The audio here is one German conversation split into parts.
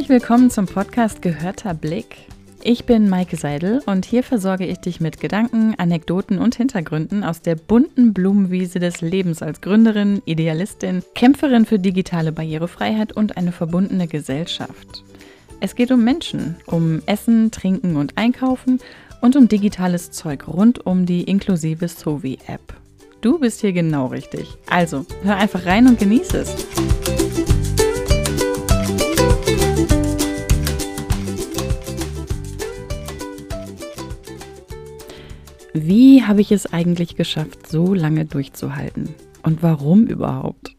Herzlich willkommen zum Podcast Gehörter Blick. Ich bin Maike Seidel und hier versorge ich dich mit Gedanken, Anekdoten und Hintergründen aus der bunten Blumenwiese des Lebens als Gründerin, Idealistin, Kämpferin für digitale Barrierefreiheit und eine verbundene Gesellschaft. Es geht um Menschen, um Essen, Trinken und Einkaufen und um digitales Zeug rund um die inklusive Sovi-App. Du bist hier genau richtig. Also, hör einfach rein und genieße es. Wie habe ich es eigentlich geschafft, so lange durchzuhalten? Und warum überhaupt?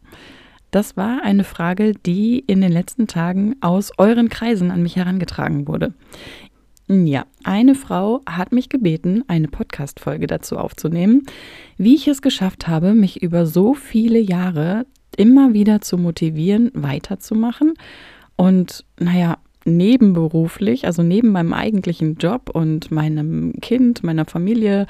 Das war eine Frage, die in den letzten Tagen aus euren Kreisen an mich herangetragen wurde. Ja, eine Frau hat mich gebeten, eine Podcast-Folge dazu aufzunehmen, wie ich es geschafft habe, mich über so viele Jahre immer wieder zu motivieren, weiterzumachen und, naja, nebenberuflich, also neben meinem eigentlichen Job und meinem Kind, meiner Familie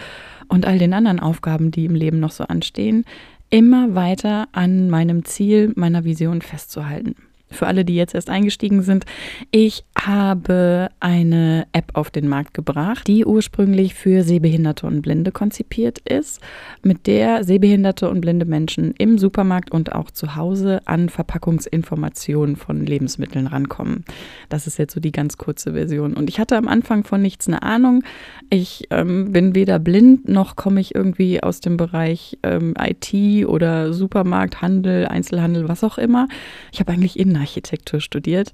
und all den anderen Aufgaben, die im Leben noch so anstehen, immer weiter an meinem Ziel, meiner Vision festzuhalten für alle, die jetzt erst eingestiegen sind, ich habe eine App auf den Markt gebracht, die ursprünglich für Sehbehinderte und Blinde konzipiert ist, mit der sehbehinderte und blinde Menschen im Supermarkt und auch zu Hause an Verpackungsinformationen von Lebensmitteln rankommen. Das ist jetzt so die ganz kurze Version. Und ich hatte am Anfang von nichts eine Ahnung. Ich ähm, bin weder blind noch komme ich irgendwie aus dem Bereich ähm, IT oder Supermarkt, Handel, Einzelhandel, was auch immer. Ich habe eigentlich Inhalt Architektur studiert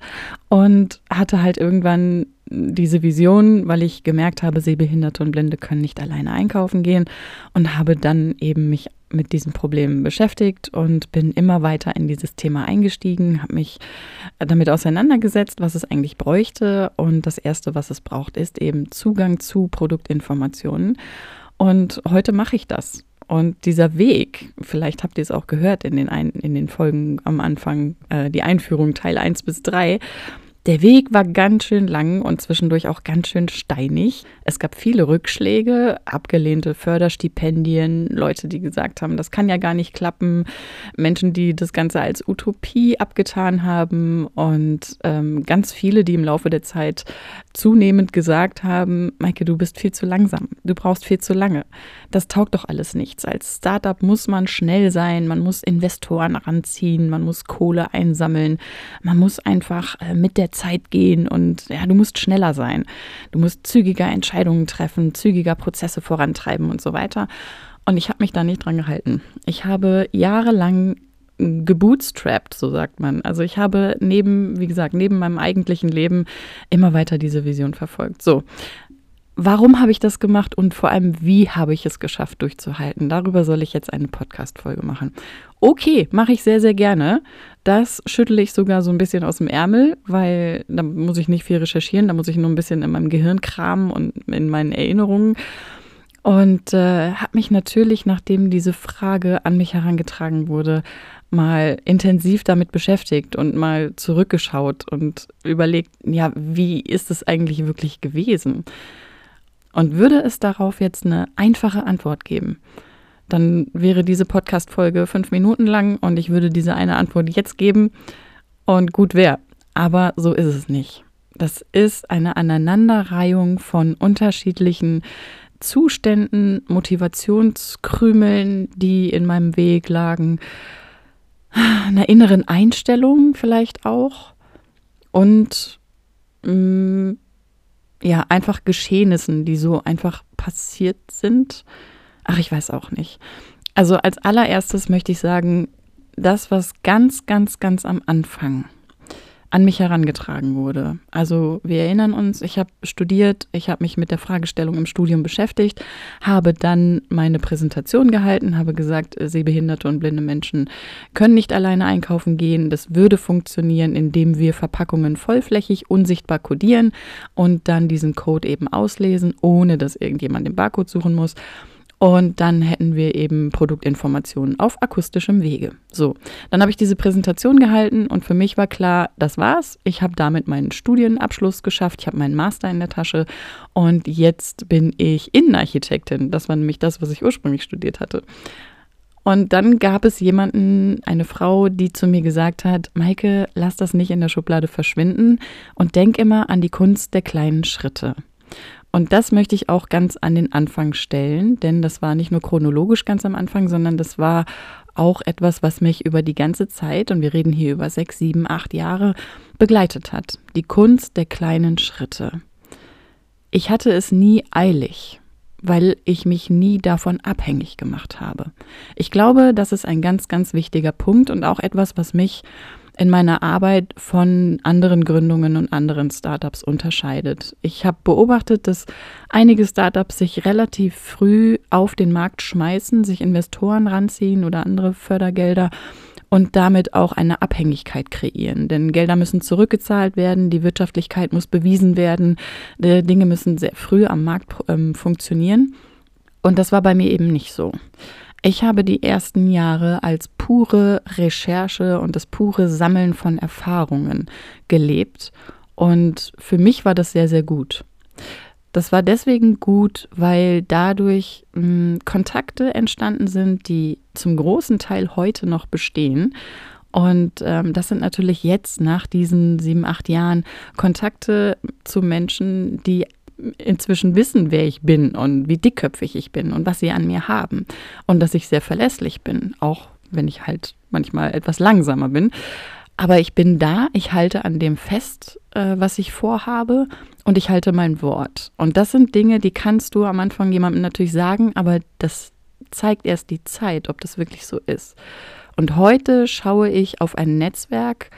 und hatte halt irgendwann diese Vision, weil ich gemerkt habe, Sehbehinderte und Blinde können nicht alleine einkaufen gehen und habe dann eben mich mit diesen Problemen beschäftigt und bin immer weiter in dieses Thema eingestiegen, habe mich damit auseinandergesetzt, was es eigentlich bräuchte und das Erste, was es braucht, ist eben Zugang zu Produktinformationen und heute mache ich das. Und dieser Weg, vielleicht habt ihr es auch gehört in den, ein, in den Folgen am Anfang, äh, die Einführung Teil 1 bis 3, der Weg war ganz schön lang und zwischendurch auch ganz schön steinig. Es gab viele Rückschläge, abgelehnte Förderstipendien, Leute, die gesagt haben, das kann ja gar nicht klappen, Menschen, die das Ganze als Utopie abgetan haben und ähm, ganz viele, die im Laufe der Zeit zunehmend gesagt haben, Maike, du bist viel zu langsam, du brauchst viel zu lange. Das taugt doch alles nichts. Als Startup muss man schnell sein, man muss Investoren ranziehen, man muss Kohle einsammeln, man muss einfach äh, mit der Zeit gehen und ja, du musst schneller sein. Du musst zügiger Entscheidungen treffen, zügiger Prozesse vorantreiben und so weiter. Und ich habe mich da nicht dran gehalten. Ich habe jahrelang gebootstrapped, so sagt man. Also ich habe neben, wie gesagt, neben meinem eigentlichen Leben immer weiter diese Vision verfolgt. So, Warum habe ich das gemacht und vor allem, wie habe ich es geschafft, durchzuhalten? Darüber soll ich jetzt eine Podcast-Folge machen. Okay, mache ich sehr, sehr gerne. Das schüttle ich sogar so ein bisschen aus dem Ärmel, weil da muss ich nicht viel recherchieren, da muss ich nur ein bisschen in meinem Gehirn kramen und in meinen Erinnerungen. Und äh, habe mich natürlich, nachdem diese Frage an mich herangetragen wurde, mal intensiv damit beschäftigt und mal zurückgeschaut und überlegt, ja, wie ist es eigentlich wirklich gewesen? Und würde es darauf jetzt eine einfache Antwort geben, dann wäre diese Podcast-Folge fünf Minuten lang und ich würde diese eine Antwort jetzt geben und gut wäre. Aber so ist es nicht. Das ist eine Aneinanderreihung von unterschiedlichen Zuständen, Motivationskrümeln, die in meinem Weg lagen, einer inneren Einstellung vielleicht auch und mh, mm, ja, einfach Geschehnissen, die so einfach passiert sind. Ach, ich weiß auch nicht. Also als allererstes möchte ich sagen, das, was ganz, ganz, ganz am Anfang an mich herangetragen wurde. Also wir erinnern uns, ich habe studiert, ich habe mich mit der Fragestellung im Studium beschäftigt, habe dann meine Präsentation gehalten, habe gesagt, sehbehinderte und blinde Menschen können nicht alleine einkaufen gehen. Das würde funktionieren, indem wir Verpackungen vollflächig unsichtbar kodieren und dann diesen Code eben auslesen, ohne dass irgendjemand den Barcode suchen muss. Und dann hätten wir eben Produktinformationen auf akustischem Wege. So, dann habe ich diese Präsentation gehalten und für mich war klar, das war's. Ich habe damit meinen Studienabschluss geschafft, ich habe meinen Master in der Tasche und jetzt bin ich Innenarchitektin. Das war nämlich das, was ich ursprünglich studiert hatte. Und dann gab es jemanden, eine Frau, die zu mir gesagt hat, Maike, lass das nicht in der Schublade verschwinden und denk immer an die Kunst der kleinen Schritte. Und das möchte ich auch ganz an den Anfang stellen, denn das war nicht nur chronologisch ganz am Anfang, sondern das war auch etwas, was mich über die ganze Zeit, und wir reden hier über sechs, sieben, acht Jahre, begleitet hat. Die Kunst der kleinen Schritte. Ich hatte es nie eilig, weil ich mich nie davon abhängig gemacht habe. Ich glaube, das ist ein ganz, ganz wichtiger Punkt und auch etwas, was mich in meiner Arbeit von anderen Gründungen und anderen Startups unterscheidet. Ich habe beobachtet, dass einige Startups sich relativ früh auf den Markt schmeißen, sich Investoren ranziehen oder andere Fördergelder und damit auch eine Abhängigkeit kreieren. Denn Gelder müssen zurückgezahlt werden, die Wirtschaftlichkeit muss bewiesen werden, Dinge müssen sehr früh am Markt ähm, funktionieren. Und das war bei mir eben nicht so. Ich habe die ersten Jahre als pure Recherche und das pure Sammeln von Erfahrungen gelebt. Und für mich war das sehr, sehr gut. Das war deswegen gut, weil dadurch mh, hm, Kontakte entstanden sind, die zum großen Teil heute noch bestehen. Und ähm, das sind natürlich jetzt nach diesen sieben, acht Jahren Kontakte zu Menschen, die inzwischen wissen, wer ich bin und wie dickköpfig ich bin und was sie an mir haben und dass ich sehr verlässlich bin, auch wenn ich halt manchmal etwas langsamer bin. Aber ich bin da, ich halte an dem fest, äh, was ich vorhabe und ich halte mein Wort. Und das sind Dinge, die kannst du am Anfang jemandem natürlich sagen, aber das zeigt erst die Zeit, ob das wirklich so ist. Und heute schaue ich auf ein Netzwerk,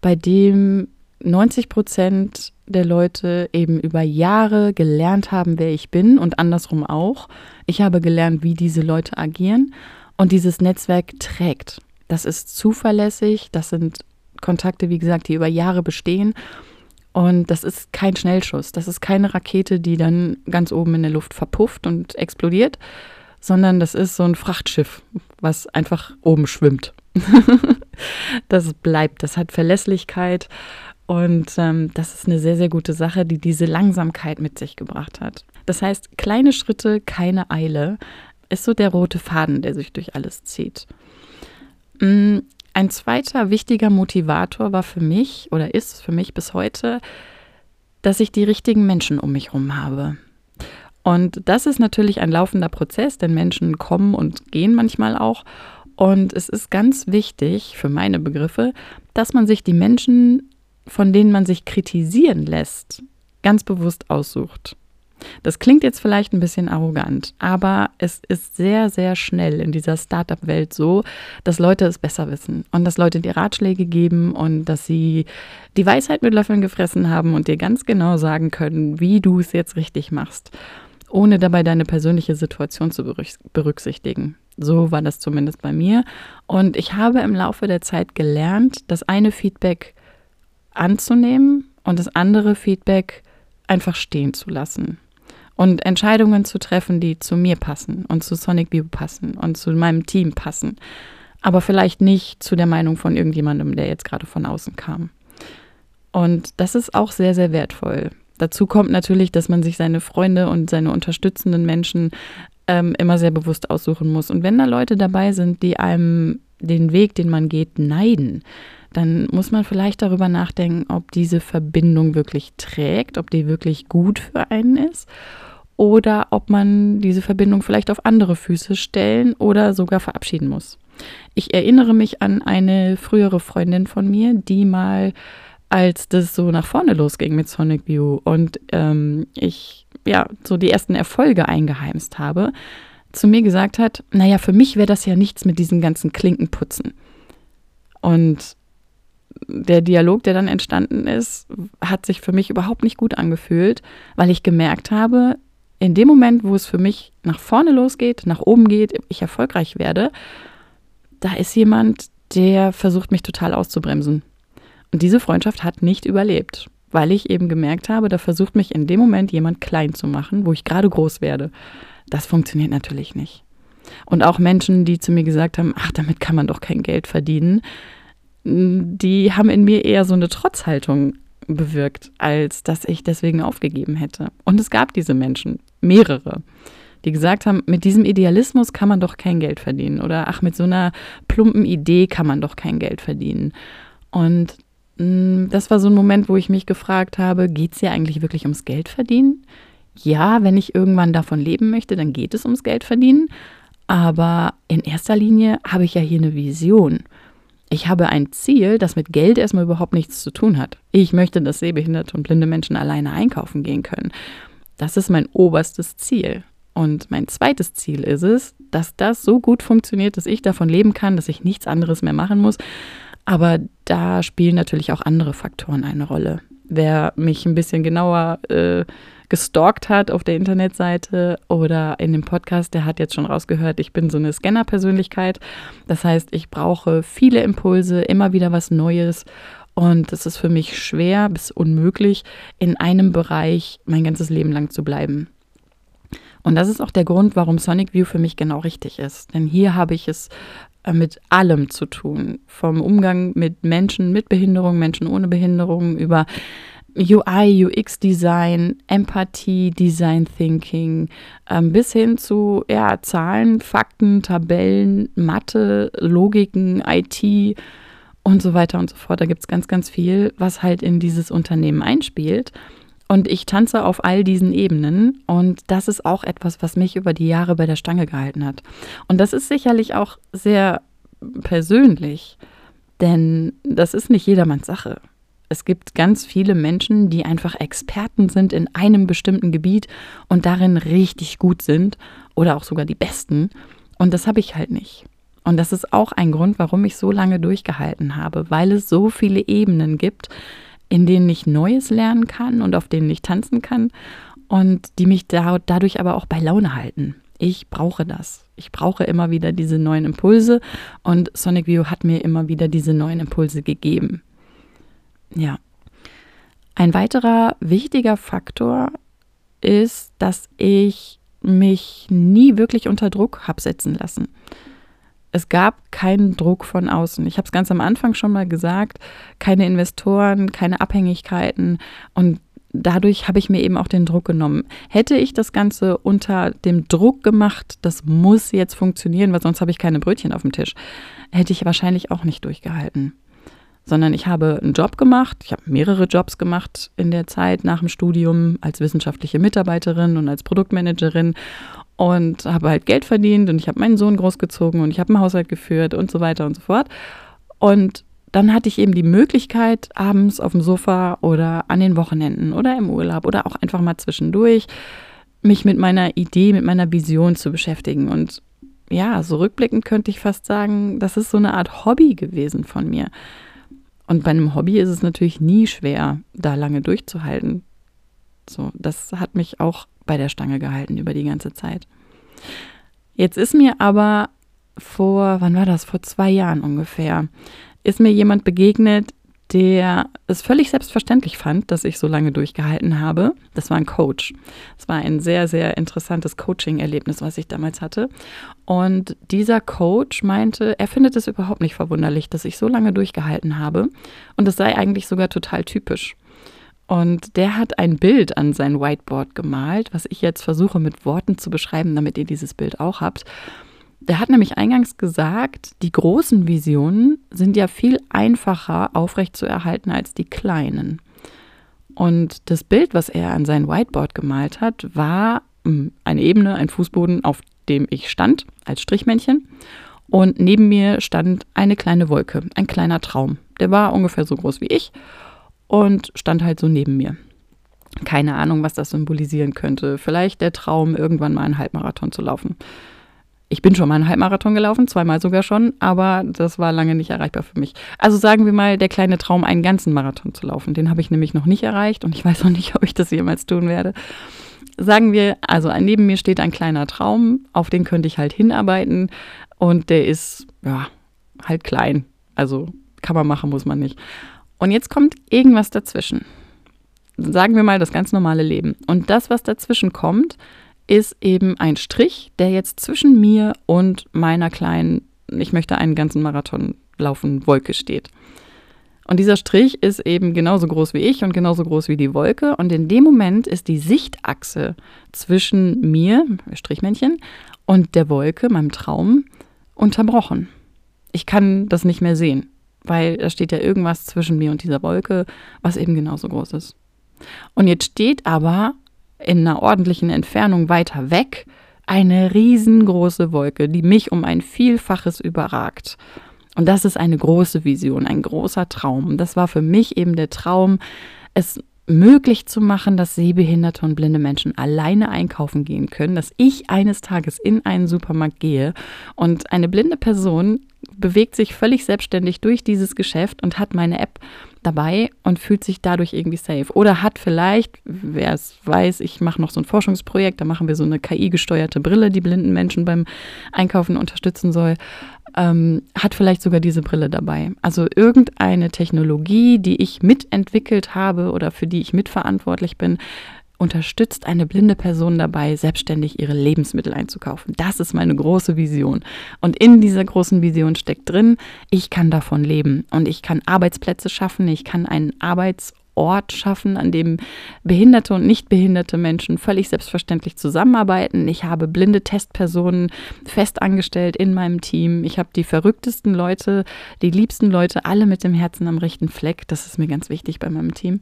bei dem 90 Prozent der Leute eben über Jahre gelernt haben, wer ich bin und andersrum auch. Ich habe gelernt, wie diese Leute agieren und dieses Netzwerk trägt. Das ist zuverlässig, das sind Kontakte, wie gesagt, die über Jahre bestehen und das ist kein Schnellschuss, das ist keine Rakete, die dann ganz oben in der Luft verpufft und explodiert, sondern das ist so ein Frachtschiff, was einfach oben schwimmt. das bleibt, das hat Verlässlichkeit und ähm, das ist eine sehr, sehr gute Sache, die diese Langsamkeit mit sich gebracht hat. Das heißt, kleine Schritte, keine Eile, ist so der rote Faden, der sich durch alles zieht. Mm, ein zweiter wichtiger Motivator war für mich oder ist für mich bis heute, dass ich die richtigen Menschen um mich herum habe. Und das ist natürlich ein laufender Prozess, denn Menschen kommen und gehen manchmal auch. Und es ist ganz wichtig für meine Begriffe, dass man sich die Menschen von denen man sich kritisieren lässt, ganz bewusst aussucht. Das klingt jetzt vielleicht ein bisschen arrogant, aber es ist sehr, sehr schnell in dieser Startup-Welt so, dass Leute es besser wissen und dass Leute dir Ratschläge geben und dass sie die Weisheit mit Löffeln gefressen haben und dir ganz genau sagen können, wie du es jetzt richtig machst, ohne dabei deine persönliche Situation zu berücksichtigen. So war das zumindest bei mir. Und ich habe im Laufe der Zeit gelernt, dass eine Feedback anzunehmen und das andere Feedback einfach stehen zu lassen. Und Entscheidungen zu treffen, die zu mir passen und zu Sonic View passen und zu meinem Team passen. Aber vielleicht nicht zu der Meinung von irgendjemandem, der jetzt gerade von außen kam. Und das ist auch sehr, sehr wertvoll. Dazu kommt natürlich, dass man sich seine Freunde und seine unterstützenden Menschen ähm, immer sehr bewusst aussuchen muss. Und wenn da Leute dabei sind, die einem den Weg, den man geht, neiden, dann muss man vielleicht darüber nachdenken, ob diese Verbindung wirklich trägt, ob die wirklich gut für einen ist oder ob man diese Verbindung vielleicht auf andere Füße stellen oder sogar verabschieden muss. Ich erinnere mich an eine frühere Freundin von mir, die mal, als das so nach vorne losging mit Sonic View und ähm, ich ja so die ersten Erfolge eingeheimst habe, zu mir gesagt hat, naja, für mich wäre das ja nichts mit diesen ganzen Klinkenputzen. Und der Dialog, der dann entstanden ist, hat sich für mich überhaupt nicht gut angefühlt, weil ich gemerkt habe, in dem Moment, wo es für mich nach vorne losgeht, nach oben geht, ich erfolgreich werde, da ist jemand, der versucht mich total auszubremsen. Und diese Freundschaft hat nicht überlebt, weil ich eben gemerkt habe, da versucht mich in dem Moment jemand klein zu machen, wo ich gerade groß werde. Das funktioniert natürlich nicht. Und auch Menschen, die zu mir gesagt haben, ach, damit kann man doch kein Geld verdienen, die haben in mir eher so eine Trotzhaltung bewirkt, als dass ich deswegen aufgegeben hätte. Und es gab diese Menschen, mehrere, die gesagt haben, mit diesem Idealismus kann man doch kein Geld verdienen oder ach, mit so einer plumpen Idee kann man doch kein Geld verdienen. Und mm, das war so ein Moment, wo ich mich gefragt habe, geht es hier eigentlich wirklich ums Geld verdienen? Ja, wenn ich irgendwann davon leben möchte, dann geht es ums Geld verdienen. Aber in erster Linie habe ich ja hier eine Vision. Ich habe ein Ziel, das mit Geld erstmal überhaupt nichts zu tun hat. Ich möchte, dass sehbehinderte und blinde Menschen alleine einkaufen gehen können. Das ist mein oberstes Ziel. Und mein zweites Ziel ist es, dass das so gut funktioniert, dass ich davon leben kann, dass ich nichts anderes mehr machen muss. Aber da spielen natürlich auch andere Faktoren eine Rolle. Wer mich ein bisschen genauer äh, gestalkt hat auf der Internetseite oder in dem Podcast, der hat jetzt schon rausgehört, ich bin so eine Scanner-Persönlichkeit. Das heißt, ich brauche viele Impulse, immer wieder was Neues. Und es ist für mich schwer bis unmöglich, in einem Bereich mein ganzes Leben lang zu bleiben. Und das ist auch der Grund, warum Sonic View für mich genau richtig ist. Denn hier habe ich es äh, mit allem zu tun. Vom Umgang mit Menschen mit Behinderung, Menschen ohne Behinderung, über UI, UX-Design, Empathie, Design Thinking, ähm, bis hin zu ja, Zahlen, Fakten, Tabellen, Mathe, Logiken, IT und so weiter und so fort. Da gibt es ganz, ganz viel, was halt in dieses Unternehmen einspielt. Und ich tanze auf all diesen Ebenen und das ist auch etwas, was mich über die Jahre bei der Stange gehalten hat. Und das ist sicherlich auch sehr persönlich, denn das ist nicht jedermanns Sache. Es gibt ganz viele Menschen, die einfach Experten sind in einem bestimmten Gebiet und darin richtig gut sind oder auch sogar die Besten. Und das habe ich halt nicht. Und das ist auch ein Grund, warum ich so lange durchgehalten habe, weil es so viele Ebenen gibt, in denen ich Neues lernen kann und auf denen ich tanzen kann und die mich da, dadurch aber auch bei Laune halten. Ich brauche das. Ich brauche immer wieder diese neuen Impulse und Sonic View hat mir immer wieder diese neuen Impulse gegeben. Ja. Ein weiterer wichtiger Faktor ist, dass ich mich nie wirklich unter Druck habe setzen lassen. Es gab keinen Druck von außen. Ich habe es ganz am Anfang schon mal gesagt, keine Investoren, keine Abhängigkeiten und dadurch habe ich mir eben auch den Druck genommen. Hätte ich das Ganze unter dem Druck gemacht, das muss jetzt funktionieren, weil sonst habe ich keine Brötchen auf dem Tisch, hätte ich wahrscheinlich auch nicht durchgehalten sondern ich habe einen Job gemacht. Ich habe mehrere Jobs gemacht in der Zeit nach dem Studium als wissenschaftliche Mitarbeiterin und als Produktmanagerin und habe halt Geld verdient und ich habe meinen Sohn großgezogen und ich habe einen Haushalt geführt und so weiter und so fort. Und dann hatte ich eben die Möglichkeit, abends auf dem Sofa oder an den Wochenenden oder im Urlaub oder auch einfach mal zwischendurch mich mit meiner Idee, mit meiner Vision zu beschäftigen. Und ja, so rückblickend könnte ich fast sagen, das ist so eine Art Hobby gewesen von mir. Und bei einem Hobby ist es natürlich nie schwer, da lange durchzuhalten. So, das hat mich auch bei der Stange gehalten über die ganze Zeit. Jetzt ist mir aber vor, wann war das? Vor zwei Jahren ungefähr, ist mir jemand begegnet, der es völlig selbstverständlich fand, dass ich so lange durchgehalten habe. Das war ein Coach. Es war ein sehr, sehr interessantes Coaching-Erlebnis, was ich damals hatte. Und dieser Coach meinte, er findet es überhaupt nicht verwunderlich, dass ich so lange durchgehalten habe. Und es sei eigentlich sogar total typisch. Und der hat ein Bild an sein Whiteboard gemalt, was ich jetzt versuche mit Worten zu beschreiben, damit ihr dieses Bild auch habt. Der hat nämlich eingangs gesagt, die großen Visionen sind ja viel einfacher aufrechtzuerhalten als die kleinen. Und das Bild, was er an sein Whiteboard gemalt hat, war hm, eine Ebene, ein Fußboden, auf dem ich stand als Strichmännchen. Und neben mir stand eine kleine Wolke, ein kleiner Traum. Der war ungefähr so groß wie ich und stand halt so neben mir. Keine Ahnung, was das symbolisieren könnte. Vielleicht der Traum, irgendwann mal einen Halbmarathon zu laufen. Ich bin schon mal einen Halbmarathon gelaufen, zweimal sogar schon, aber das war lange nicht erreichbar für mich. Also sagen wir mal, der kleine Traum, einen ganzen Marathon zu laufen. Den habe ich nämlich noch nicht erreicht und ich weiß auch nicht, ob ich das jemals tun werde. Sagen wir, also neben mir steht ein kleiner Traum, auf den könnte ich halt hinarbeiten und der ist, ja, halt klein. Also kann man machen, muss man nicht. Und jetzt kommt irgendwas dazwischen. Sagen wir mal das ganz normale Leben. Und das, was dazwischen kommt, ist eben ein Strich, der jetzt zwischen mir und meiner kleinen, ich möchte einen ganzen Marathon laufen, Wolke steht. Und dieser Strich ist eben genauso groß wie ich und genauso groß wie die Wolke. Und in dem Moment ist die Sichtachse zwischen mir, Strichmännchen, und der Wolke, meinem Traum, unterbrochen. Ich kann das nicht mehr sehen, weil da steht ja irgendwas zwischen mir und dieser Wolke, was eben genauso groß ist. Und jetzt steht aber in einer ordentlichen Entfernung weiter weg eine riesengroße Wolke, die mich um ein Vielfaches überragt. Und das ist eine große Vision, ein großer Traum. Das war für mich eben der Traum, es möglich zu machen, dass sehbehinderte und blinde Menschen alleine einkaufen gehen können, dass ich eines Tages in einen Supermarkt gehe und eine blinde Person bewegt sich völlig selbstständig durch dieses Geschäft und hat meine App dabei und fühlt sich dadurch irgendwie safe. Oder hat vielleicht, wer es weiß, ich mache noch so ein Forschungsprojekt, da machen wir so eine KI-gesteuerte Brille, die blinden Menschen beim Einkaufen unterstützen soll, ähm, hat vielleicht sogar diese Brille dabei. Also irgendeine Technologie, die ich mitentwickelt habe oder für die ich mitverantwortlich bin, unterstützt eine blinde Person dabei, selbstständig ihre Lebensmittel einzukaufen. Das ist meine große Vision. Und in dieser großen Vision steckt drin, ich kann davon leben und ich kann Arbeitsplätze schaffen, ich kann einen Arbeitsort schaffen, an dem behinderte und nicht behinderte Menschen völlig selbstverständlich zusammenarbeiten. Ich habe blinde Testpersonen fest angestellt in meinem Team. Ich habe die verrücktesten Leute, die liebsten Leute, alle mit dem Herzen am rechten Fleck. Das ist mir ganz wichtig bei meinem Team.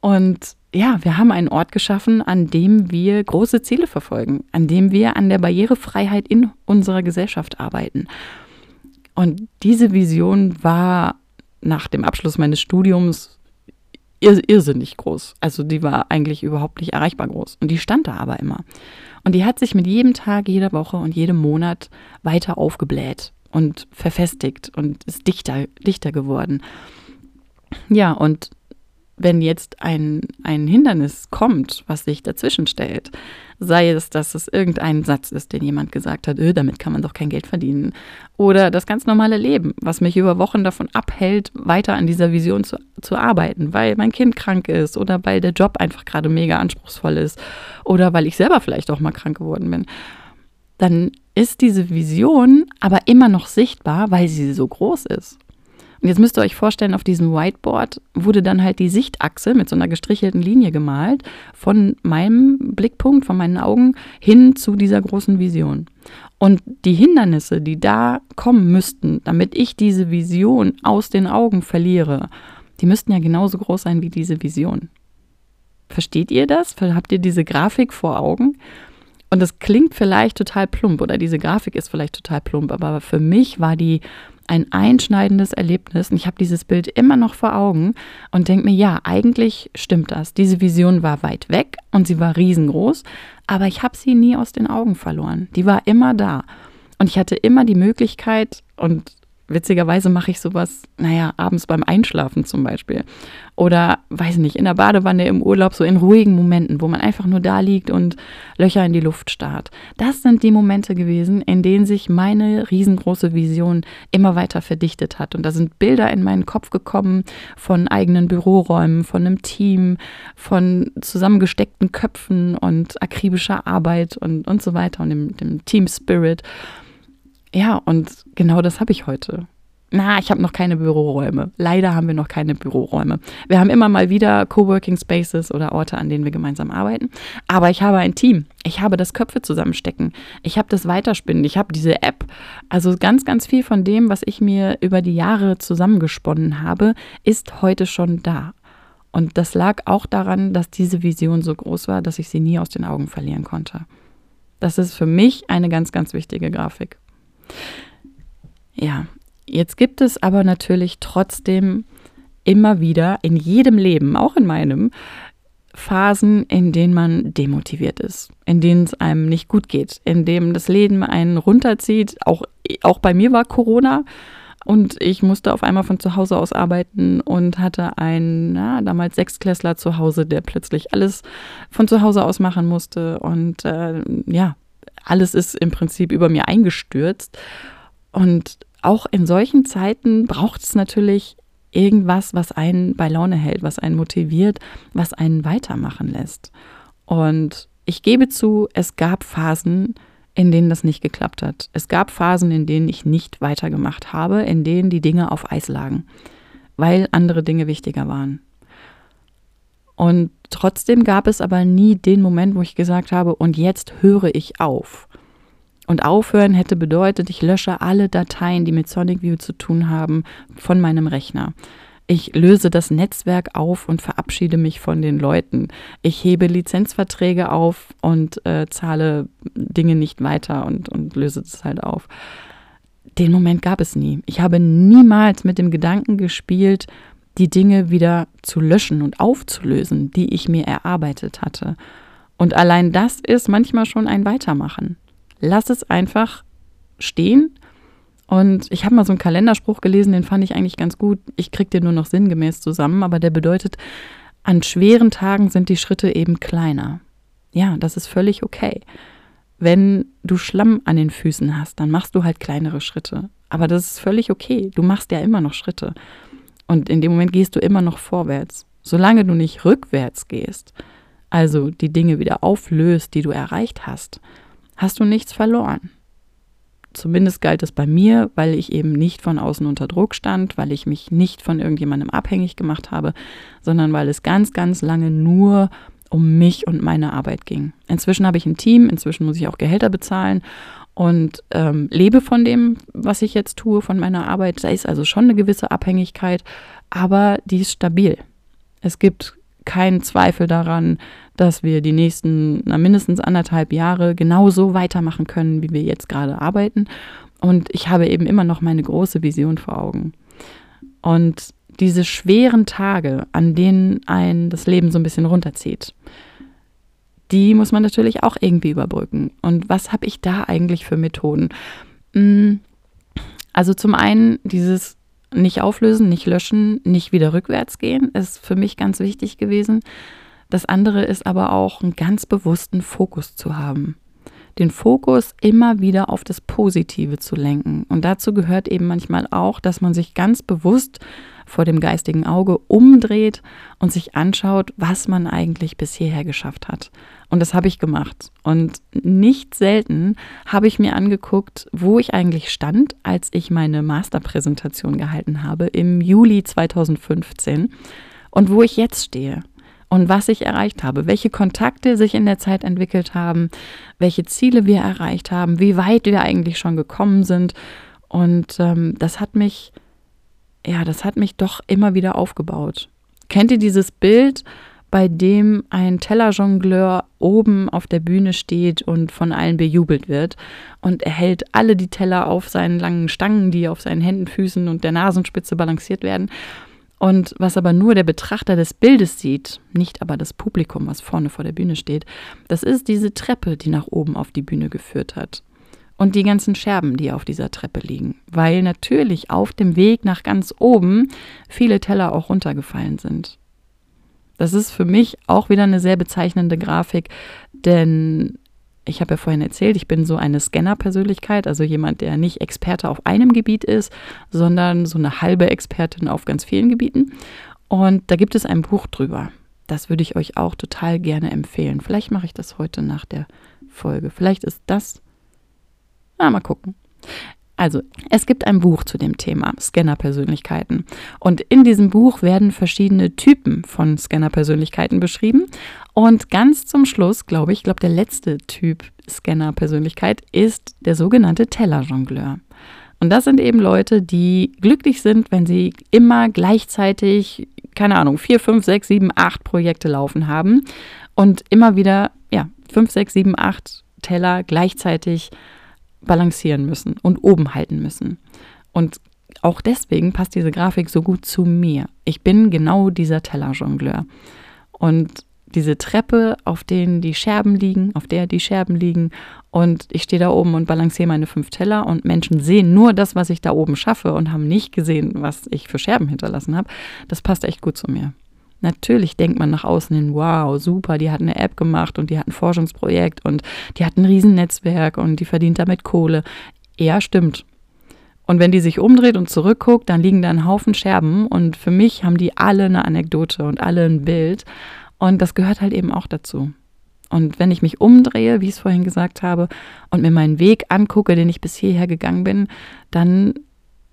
Und ja, wir haben einen Ort geschaffen, an dem wir große Ziele verfolgen, an dem wir an der Barrierefreiheit in unserer Gesellschaft arbeiten. Und diese Vision war nach dem Abschluss meines Studiums irrsinnig groß. Also die war eigentlich überhaupt nicht erreichbar groß. Und die stand da aber immer. Und die hat sich mit jedem Tag, jeder Woche und jedem Monat weiter aufgebläht und verfestigt und ist dichter, dichter geworden. Ja, und wenn jetzt ein, ein Hindernis kommt, was sich dazwischen stellt, sei es, dass es irgendein Satz ist, den jemand gesagt hat, öh, damit kann man doch kein Geld verdienen, oder das ganz normale Leben, was mich über Wochen davon abhält, weiter an dieser Vision zu, zu arbeiten, weil mein Kind krank ist oder weil der Job einfach gerade mega anspruchsvoll ist oder weil ich selber vielleicht auch mal krank geworden bin, dann ist diese Vision aber immer noch sichtbar, weil sie so groß ist. Und jetzt müsst ihr euch vorstellen, auf diesem Whiteboard wurde dann halt die Sichtachse mit so einer gestrichelten Linie gemalt von meinem Blickpunkt, von meinen Augen hin zu dieser großen Vision. Und die Hindernisse, die da kommen müssten, damit ich diese Vision aus den Augen verliere, die müssten ja genauso groß sein wie diese Vision. Versteht ihr das? Habt ihr diese Grafik vor Augen? Und das klingt vielleicht total plump oder diese Grafik ist vielleicht total plump, aber für mich war die ein einschneidendes Erlebnis. Und ich habe dieses Bild immer noch vor Augen und denke mir, ja, eigentlich stimmt das. Diese Vision war weit weg und sie war riesengroß, aber ich habe sie nie aus den Augen verloren. Die war immer da. Und ich hatte immer die Möglichkeit, und Witzigerweise mache ich sowas, naja, abends beim Einschlafen zum Beispiel. Oder, weiß nicht, in der Badewanne im Urlaub, so in ruhigen Momenten, wo man einfach nur da liegt und Löcher in die Luft starrt. Das sind die Momente gewesen, in denen sich meine riesengroße Vision immer weiter verdichtet hat. Und da sind Bilder in meinen Kopf gekommen von eigenen Büroräumen, von einem Team, von zusammengesteckten Köpfen und akribischer Arbeit und, und so weiter und dem, dem Team Spirit. Ja, und genau das habe ich heute. Na, ich habe noch keine Büroräume. Leider haben wir noch keine Büroräume. Wir haben immer mal wieder Coworking Spaces oder Orte, an denen wir gemeinsam arbeiten. Aber ich habe ein Team. Ich habe das Köpfe zusammenstecken. Ich habe das Weiterspinnen. Ich habe diese App. Also ganz, ganz viel von dem, was ich mir über die Jahre zusammengesponnen habe, ist heute schon da. Und das lag auch daran, dass diese Vision so groß war, dass ich sie nie aus den Augen verlieren konnte. Das ist für mich eine ganz, ganz wichtige Grafik. Ja, jetzt gibt es aber natürlich trotzdem immer wieder in jedem Leben, auch in meinem, Phasen, in denen man demotiviert ist, in denen es einem nicht gut geht, in dem das Leben einen runterzieht. Auch, auch bei mir war Corona und ich musste auf einmal von zu Hause aus arbeiten und hatte einen, na, damals Sechsklässler zu Hause, der plötzlich alles von zu Hause aus machen musste. Und äh, ja, alles ist im Prinzip über mir eingestürzt. Und auch in solchen Zeiten braucht es natürlich irgendwas, was einen bei Laune hält, was einen motiviert, was einen weitermachen lässt. Und ich gebe zu, es gab Phasen, in denen das nicht geklappt hat. Es gab Phasen, in denen ich nicht weitergemacht habe, in denen die Dinge auf Eis lagen. weil andere Dinge wichtiger waren. Und trotzdem gab es aber nie den Moment, wo ich gesagt habe, und jetzt höre ich auf. Und aufhören hätte bedeutet, ich lösche alle Dateien, die mit Sonic View zu tun haben, von meinem Rechner. Ich löse das Netzwerk auf und verabschiede mich von den Leuten. Ich hebe Lizenzverträge auf und äh, zahle Dinge nicht weiter und, und löse das halt auf. Den Moment gab es nie. Ich habe niemals mit dem Gedanken gespielt, die Dinge wieder zu löschen und aufzulösen, die ich mir erarbeitet hatte. Und allein das ist manchmal schon ein Weitermachen. Lass es einfach stehen. Und ich habe mal so einen Kalenderspruch gelesen, den fand ich eigentlich ganz gut. Ich kriege den nur noch sinngemäß zusammen, aber der bedeutet, an schweren Tagen sind die Schritte eben kleiner. Ja, das ist völlig okay. Wenn du Schlamm an den Füßen hast, dann machst du halt kleinere Schritte. Aber das ist völlig okay. Du machst ja immer noch Schritte. Und in dem Moment gehst du immer noch vorwärts. Solange du nicht rückwärts gehst, also die Dinge wieder auflöst, die du erreicht hast, hast du nichts verloren. Zumindest galt es bei mir, weil ich eben nicht von außen unter Druck stand, weil ich mich nicht von irgendjemandem abhängig gemacht habe, sondern weil es ganz, ganz lange nur um mich und meine Arbeit ging. Inzwischen habe ich ein Team, inzwischen muss ich auch Gehälter bezahlen und ähm, lebe von dem, was ich jetzt tue, von meiner Arbeit. Da ist also schon eine gewisse Abhängigkeit, aber die ist stabil. Es gibt keinen Zweifel daran, dass wir die nächsten na, mindestens anderthalb Jahre genauso weitermachen können, wie wir jetzt gerade arbeiten. Und ich habe eben immer noch meine große Vision vor Augen. Und diese schweren Tage, an denen ein das Leben so ein bisschen runterzieht, die muss man natürlich auch irgendwie überbrücken. Und was habe ich da eigentlich für Methoden? Mm, also zum einen dieses nicht auflösen, nicht löschen, nicht wieder rückwärts gehen, ist für mich ganz wichtig gewesen. Das andere ist aber auch einen ganz bewussten Fokus zu haben. Den Fokus immer wieder auf das Positive zu lenken. Und dazu gehört eben manchmal auch, dass man sich ganz bewusst vor dem geistigen Auge umdreht und sich anschaut, was man eigentlich bis hierher geschafft hat. Und das habe ich gemacht. Und nicht selten habe ich mir angeguckt, wo ich eigentlich stand, als ich meine Masterpräsentation gehalten habe im Juli 2015 und wo ich jetzt stehe und was ich erreicht habe, welche Kontakte sich in der Zeit entwickelt haben, welche Ziele wir erreicht haben, wie weit wir eigentlich schon gekommen sind. Und ähm, das hat mich, ja, das hat mich doch immer wieder aufgebaut. Kennt ihr dieses Bild, bei dem ein Tellerjongleur oben auf der Bühne steht und von allen bejubelt wird und er hält alle die Teller auf seinen langen Stangen, die auf seinen Händen, Füßen und der Nasenspitze balanciert werden. Und was aber nur der Betrachter des Bildes sieht, nicht aber das Publikum, was vorne vor der Bühne steht, das ist diese Treppe, die nach oben auf die Bühne geführt hat. Und die ganzen Scherben, die auf dieser Treppe liegen. Weil natürlich auf dem Weg nach ganz oben viele Teller auch runtergefallen sind. Das ist für mich auch wieder eine sehr bezeichnende Grafik, denn ich habe ja vorhin erzählt, ich bin so eine Scanner-Persönlichkeit, also jemand, der nicht Experte auf einem Gebiet ist, sondern so eine halbe Expertin auf ganz vielen Gebieten. Und da gibt es ein Buch drüber. Das würde ich euch auch total gerne empfehlen. Vielleicht mache ich das heute nach der Folge. Vielleicht ist das. Na, mal gucken. Also, es gibt ein Buch zu dem Thema Scanner-Persönlichkeiten. Und in diesem Buch werden verschiedene Typen von Scanner-Persönlichkeiten beschrieben. Und ganz zum Schluss, glaube ich, glaube der letzte Typ Scanner-Persönlichkeit ist der sogenannte Teller-Jongleur. Und das sind eben Leute, die glücklich sind, wenn sie immer gleichzeitig, keine Ahnung, vier, fünf, sechs, sieben, acht Projekte laufen haben und immer wieder, ja, fünf, sechs, sieben, acht Teller gleichzeitig balancieren müssen und oben halten müssen. Und auch deswegen passt diese Grafik so gut zu mir. Ich bin genau dieser Tellerjongleur. Und diese Treppe, auf denen die Scherben liegen, auf der die Scherben liegen. Und ich stehe da oben und balanciere meine fünf Teller und Menschen sehen nur das, was ich da oben schaffe und haben nicht gesehen, was ich für Scherben hinterlassen habe. Das passt echt gut zu mir. Natürlich denkt man nach außen hin, wow, super, die hat eine App gemacht und die hat ein Forschungsprojekt und die hat ein Riesennetzwerk und die verdient damit Kohle. Ja, stimmt. Und wenn die sich umdreht und zurückguckt, dann liegen da ein Haufen Scherben und für mich haben die alle eine Anekdote und alle ein Bild und das gehört halt eben auch dazu. Und wenn ich mich umdrehe, wie ich es vorhin gesagt habe, und mir meinen Weg angucke, den ich bis hierher gegangen bin, dann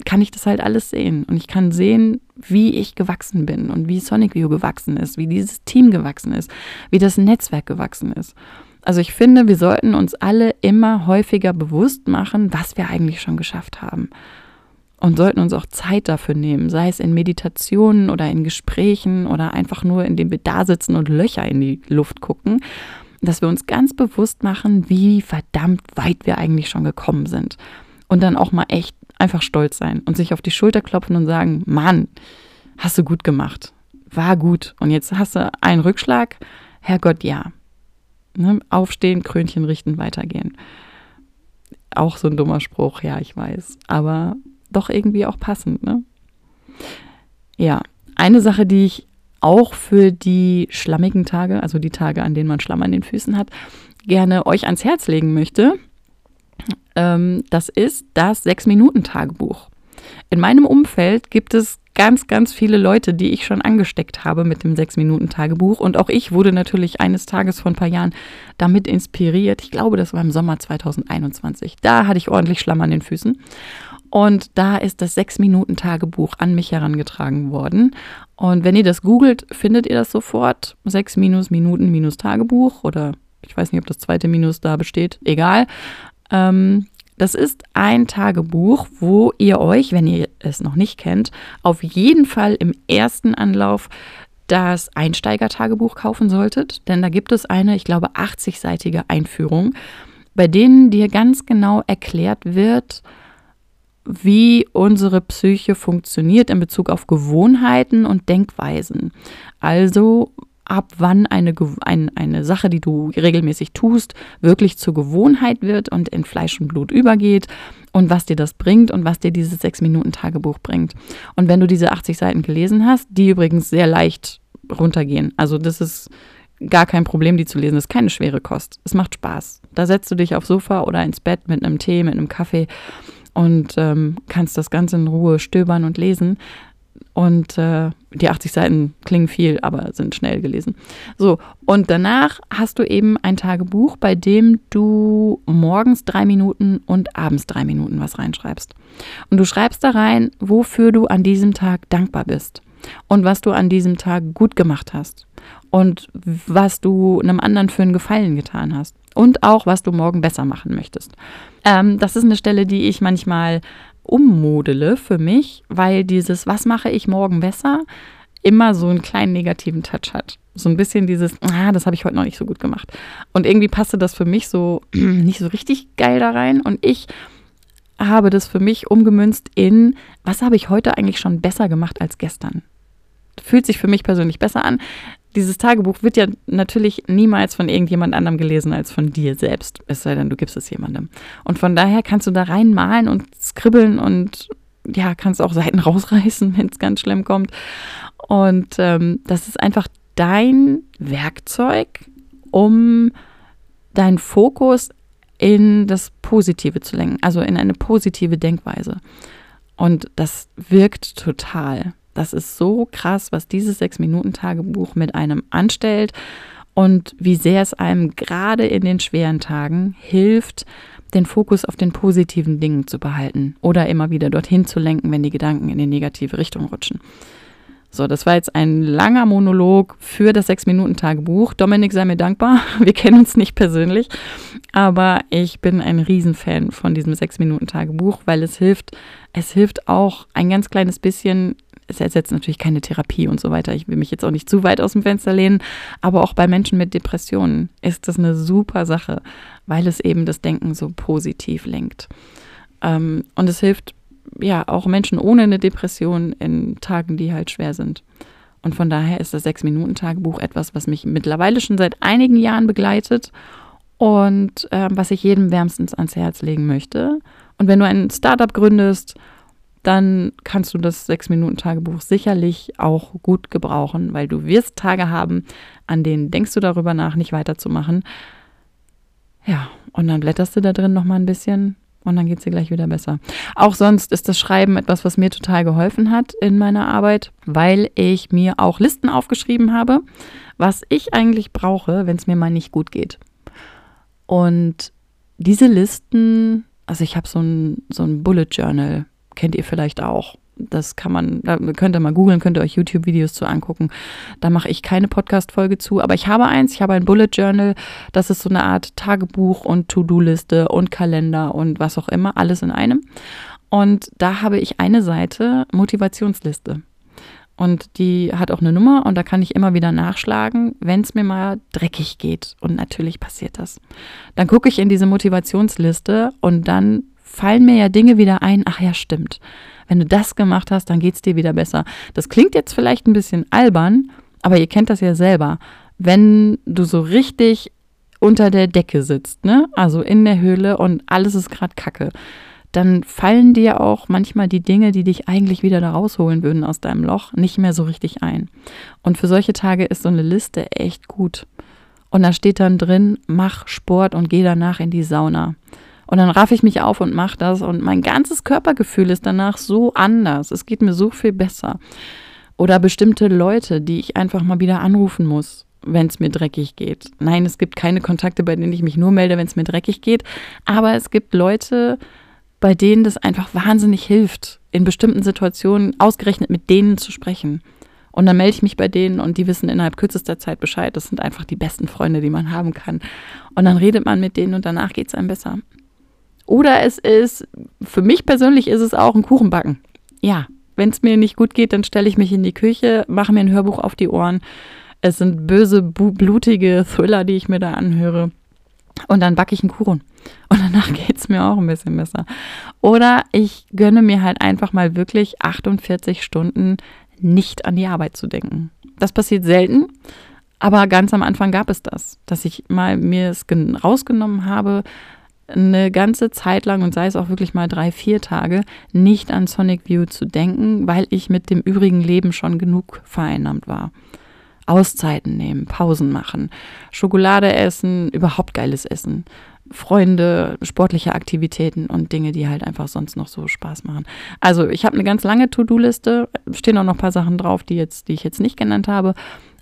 kann ich das halt alles sehen. Und ich kann sehen, wie ich gewachsen bin und wie Sonic View gewachsen ist, wie dieses Team gewachsen ist, wie das Netzwerk gewachsen ist. Also ich finde, wir sollten uns alle immer häufiger bewusst machen, was wir eigentlich schon geschafft haben. Und sollten uns auch Zeit dafür nehmen, sei es in Meditationen oder in Gesprächen oder einfach nur, indem wir da sitzen und Löcher in die Luft gucken, dass wir uns ganz bewusst machen, wie verdammt weit wir eigentlich schon gekommen sind. Und dann auch mal echt einfach stolz sein und sich auf die Schulter klopfen und sagen, Mann, hast du gut gemacht, war gut. Und jetzt hast du einen Rückschlag, Herrgott, ja. Ne? Aufstehen, Krönchen richten, weitergehen. Auch so ein dummer Spruch, ja, ich weiß. Aber doch irgendwie auch passend, ne? Ja, eine Sache, die ich auch für die schlammigen Tage, also die Tage, an denen man Schlamm an den Füßen hat, gerne euch ans Herz legen möchte, ähm, das ist das Sechs-Minuten-Tagebuch. In meinem Umfeld gibt es ganz, ganz viele Leute, die ich schon angesteckt habe mit dem Sechs-Minuten-Tagebuch. Und auch ich wurde natürlich eines Tages vor ein paar Jahren damit inspiriert. Ich glaube, das war im Sommer 2021. Da hatte ich ordentlich Schlamm an den Füßen. Und da ist das Sechs-Minuten-Tagebuch an mich herangetragen worden. Und wenn ihr das googelt, findet ihr das sofort. Sechs Minus Minuten Minus Tagebuch oder ich weiß nicht, ob das zweite Minus da besteht. Egal. Ähm, das ist ein Tagebuch, wo ihr euch, wenn ihr es noch nicht kennt, auf jeden Fall im ersten Anlauf das Einsteigertagebuch kaufen solltet. Denn da gibt es eine, ich glaube, 80-seitige Einführung, bei denen dir ganz genau erklärt wird, wie unsere Psyche funktioniert in Bezug auf Gewohnheiten und Denkweisen. Also ab wann eine, ein, eine Sache, die du regelmäßig tust, wirklich zur Gewohnheit wird und in Fleisch und Blut übergeht und was dir das bringt und was dir dieses 6-Minuten-Tagebuch bringt. Und wenn du diese 80 Seiten gelesen hast, die übrigens sehr leicht runtergehen, also das ist gar kein Problem, die zu lesen, das ist keine schwere Kost. Es macht Spaß. Da setzt du dich aufs Sofa oder ins Bett mit einem Tee, mit einem Kaffee und ähm, kannst das Ganze in Ruhe stöbern und lesen. Und äh, die 80 Seiten klingen viel, aber sind schnell gelesen. So, und danach hast du eben ein Tagebuch, bei dem du morgens drei Minuten und abends drei Minuten was reinschreibst. Und du schreibst da rein, wofür du an diesem Tag dankbar bist und was du an diesem Tag gut gemacht hast und was du einem anderen für einen Gefallen getan hast und auch, was du morgen besser machen möchtest. Ähm, das ist eine Stelle, die ich manchmal ummodele für mich, weil dieses, was mache ich morgen besser, immer so einen kleinen negativen Touch hat. So ein bisschen dieses, ah, das habe ich heute noch nicht so gut gemacht. Und irgendwie passte das für mich so nicht so richtig geil da rein. Und ich habe das für mich umgemünzt in, was habe ich heute eigentlich schon besser gemacht als gestern? Fühlt sich für mich persönlich besser an dieses Tagebuch wird ja natürlich niemals von irgendjemand anderem gelesen als von dir selbst, es sei denn, du gibst es jemandem. Und von daher kannst du da reinmalen und skribbeln und ja, kannst auch Seiten rausreißen, wenn es ganz schlimm kommt. Und ähm, das ist einfach dein Werkzeug, um deinen Fokus in das Positive zu lenken, also in eine positive Denkweise. Und das wirkt total. Das ist so krass, was dieses Sechs-Minuten-Tagebuch mit einem anstellt und wie sehr es einem gerade in den schweren Tagen hilft, den Fokus auf den positiven Dingen zu behalten oder immer wieder dorthin zu lenken, wenn die Gedanken in die negative Richtung rutschen. So, das war jetzt ein langer Monolog für das Sechs-Minuten-Tagebuch. Dominik, sei mir dankbar. Wir kennen uns nicht persönlich, aber ich bin ein Riesenfan von diesem Sechs-Minuten-Tagebuch, weil es hilft, es hilft auch ein ganz kleines bisschen es ersetzt natürlich keine Therapie und so weiter. Ich will mich jetzt auch nicht zu weit aus dem Fenster lehnen, aber auch bei Menschen mit Depressionen ist das eine super Sache, weil es eben das Denken so positiv lenkt. Ähm, und es hilft ja auch Menschen ohne eine Depression in Tagen, die halt schwer sind. Und von daher ist das Sechs-Minuten-Tagebuch etwas, was mich mittlerweile schon seit einigen Jahren begleitet und äh, was ich jedem wärmstens ans Herz legen möchte. Und wenn du ein Startup gründest dann kannst du das Sechs-Minuten-Tagebuch sicherlich auch gut gebrauchen, weil du wirst Tage haben, an denen denkst du darüber nach, nicht weiterzumachen. Ja, und dann blätterst du da drin nochmal ein bisschen und dann geht es dir gleich wieder besser. Auch sonst ist das Schreiben etwas, was mir total geholfen hat in meiner Arbeit, weil ich mir auch Listen aufgeschrieben habe, was ich eigentlich brauche, wenn es mir mal nicht gut geht. Und diese Listen, also ich habe so ein, so ein Bullet Journal kennt ihr vielleicht auch. Das kann man, da könnt ihr mal googeln, könnt ihr euch YouTube-Videos zu angucken. Da mache ich keine Podcast-Folge zu, aber ich habe eins, ich habe ein Bullet Journal. Das ist so eine Art Tagebuch und To-Do-Liste und Kalender und was auch immer, alles in einem. Und da habe ich eine Seite Motivationsliste. Und die hat auch eine Nummer und da kann ich immer wieder nachschlagen, wenn es mir mal dreckig geht. Und natürlich passiert das. Dann gucke ich in diese Motivationsliste und dann fallen mir ja Dinge wieder ein. Ach ja, stimmt. Wenn du das gemacht hast, dann geht es dir wieder besser. Das klingt jetzt vielleicht ein bisschen albern, aber ihr kennt das ja selber. Wenn du so richtig unter der Decke sitzt, ne? Also in der Höhle und alles ist gerade Kacke dann fallen dir auch manchmal die Dinge, die dich eigentlich wieder da rausholen würden aus deinem Loch, nicht mehr so richtig ein. Und für solche Tage ist so eine Liste echt gut. Und da steht dann drin, mach Sport und geh danach in die Sauna. Und dann raff ich mich auf und mach das und mein ganzes Körpergefühl ist danach so anders. Es geht mir so viel besser. Oder bestimmte Leute, die ich einfach mal wieder anrufen muss, wenn es mir dreckig geht. Nein, es gibt keine Kontakte, bei denen ich mich nur melde, wenn es mir dreckig geht. Aber es gibt Leute, bei denen das einfach wahnsinnig hilft, in bestimmten Situationen ausgerechnet mit denen zu sprechen. Und dann melde ich mich bei denen und die wissen innerhalb kürzester Zeit Bescheid. Das sind einfach die besten Freunde, die man haben kann. Und dann redet man mit denen und danach geht es einem besser. Oder es ist, für mich persönlich ist es auch ein Kuchenbacken. Ja, wenn es mir nicht gut geht, dann stelle ich mich in die Küche, mache mir ein Hörbuch auf die Ohren. Es sind böse, blutige Thriller, die ich mir da anhöre. Und dann backe ich einen Kuchen. Und danach geht es mir auch ein bisschen besser. Oder ich gönne mir halt einfach mal wirklich 48 Stunden nicht an die Arbeit zu denken. Das passiert selten, aber ganz am Anfang gab es das, dass ich mal mir es rausgenommen habe, eine ganze Zeit lang und sei es auch wirklich mal drei, vier Tage, nicht an Sonic View zu denken, weil ich mit dem übrigen Leben schon genug vereinnahmt war. Auszeiten nehmen, Pausen machen, Schokolade essen, überhaupt geiles Essen. Freunde, sportliche Aktivitäten und Dinge, die halt einfach sonst noch so Spaß machen. Also ich habe eine ganz lange To-Do-Liste, stehen auch noch ein paar Sachen drauf, die, jetzt, die ich jetzt nicht genannt habe.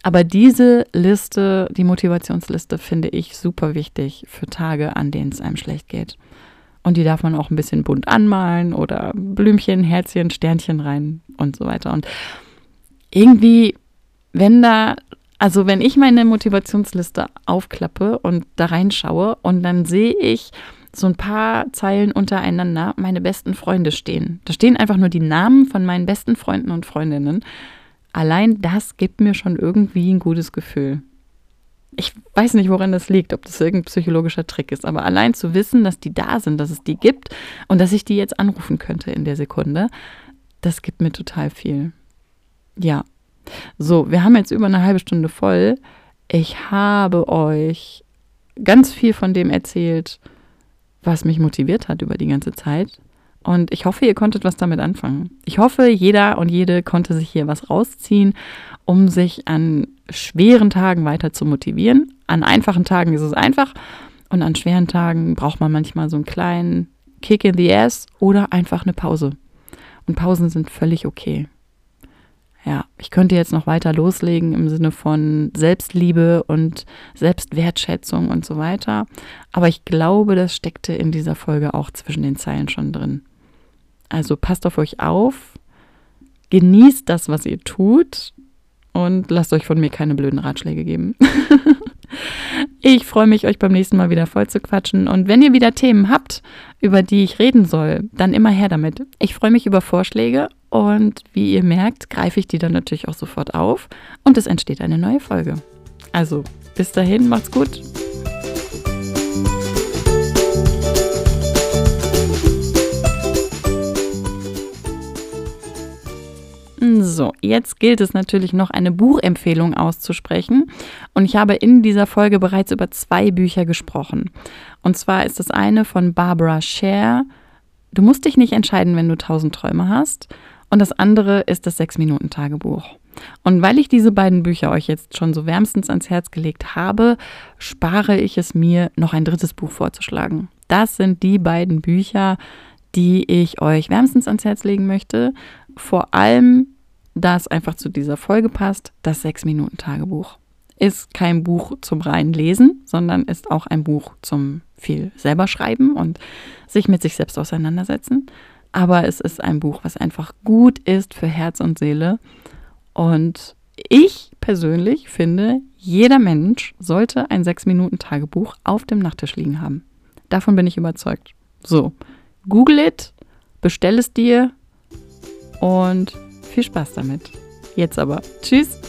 Aber diese Liste, die Motivationsliste, finde ich super wichtig für Tage, an denen es einem schlecht geht. Und die darf man auch ein bisschen bunt anmalen oder Blümchen, Herzchen, Sternchen rein und so weiter. Und irgendwie wenn da, also wenn ich meine Motivationsliste aufklappe und da reinschaue und dann sehe ich so ein paar Zeilen untereinander meine besten Freunde stehen. Da stehen einfach nur die Namen von meinen besten Freunden und Freundinnen. Allein das gibt mir schon irgendwie ein gutes Gefühl. Ich weiß nicht, woran das liegt, ob das irgendein psychologischer Trick ist, aber allein zu wissen, dass die da sind, dass es die gibt und dass ich die jetzt anrufen könnte in der Sekunde, das gibt mir total viel. Ja, so, wir haben jetzt über eine halbe Stunde voll. Ich habe euch ganz viel von dem erzählt, was mich motiviert hat über die ganze Zeit. Und ich hoffe, ihr konntet was damit anfangen. Ich hoffe, jeder und jede konnte sich hier was rausziehen, um sich an schweren Tagen weiter zu motivieren. An einfachen Tagen ist es einfach und an schweren Tagen braucht man manchmal so einen kleinen Kick in the ass oder einfach eine Pause. Und Pausen sind völlig okay. Ja, ich könnte jetzt noch weiter loslegen im Sinne von Selbstliebe und Selbstwertschätzung und so weiter. Aber ich glaube, das steckte in dieser Folge auch zwischen den Zeilen schon drin. Also passt auf euch auf, genießt das, was ihr tut und lasst euch von mir keine blöden Ratschläge geben. ich freue mich, euch beim nächsten Mal wieder voll zu quatschen. Und wenn ihr wieder Themen habt, über die ich reden soll, dann immer her damit. Ich freue mich über Vorschläge und wie ihr merkt, greife ich die dann natürlich auch sofort auf und es entsteht eine neue Folge. Also bis dahin, macht's gut. So, jetzt gilt es natürlich noch eine Buchempfehlung auszusprechen. Und ich habe in dieser Folge bereits über zwei Bücher gesprochen. Und zwar ist das eine von Barbara Scher. Du musst dich nicht entscheiden, wenn du tausend Träume hast. Und das andere ist das Sechs-Minuten-Tagebuch. Und weil ich diese beiden Bücher euch jetzt schon so wärmstens ans Herz gelegt habe, spare ich es mir, noch ein drittes Buch vorzuschlagen. Das sind die beiden Bücher, die ich euch wärmstens ans Herz legen möchte. Vor allem, da es einfach zu dieser Folge passt, das Sechs-Minuten-Tagebuch. Ist kein Buch zum reinen Lesen, sondern ist auch ein Buch zum viel selber schreiben und sich mit sich selbst auseinandersetzen. aber es ist ein Buch, was einfach gut ist für Herz und Seele. Und ich persönlich finde, jeder Mensch sollte ein 6-Minuten-Tagebuch auf dem Nachttisch liegen haben. Davon bin ich überzeugt. So, google it, bestell es dir und viel Spaß damit. Jetzt aber. Tschüss.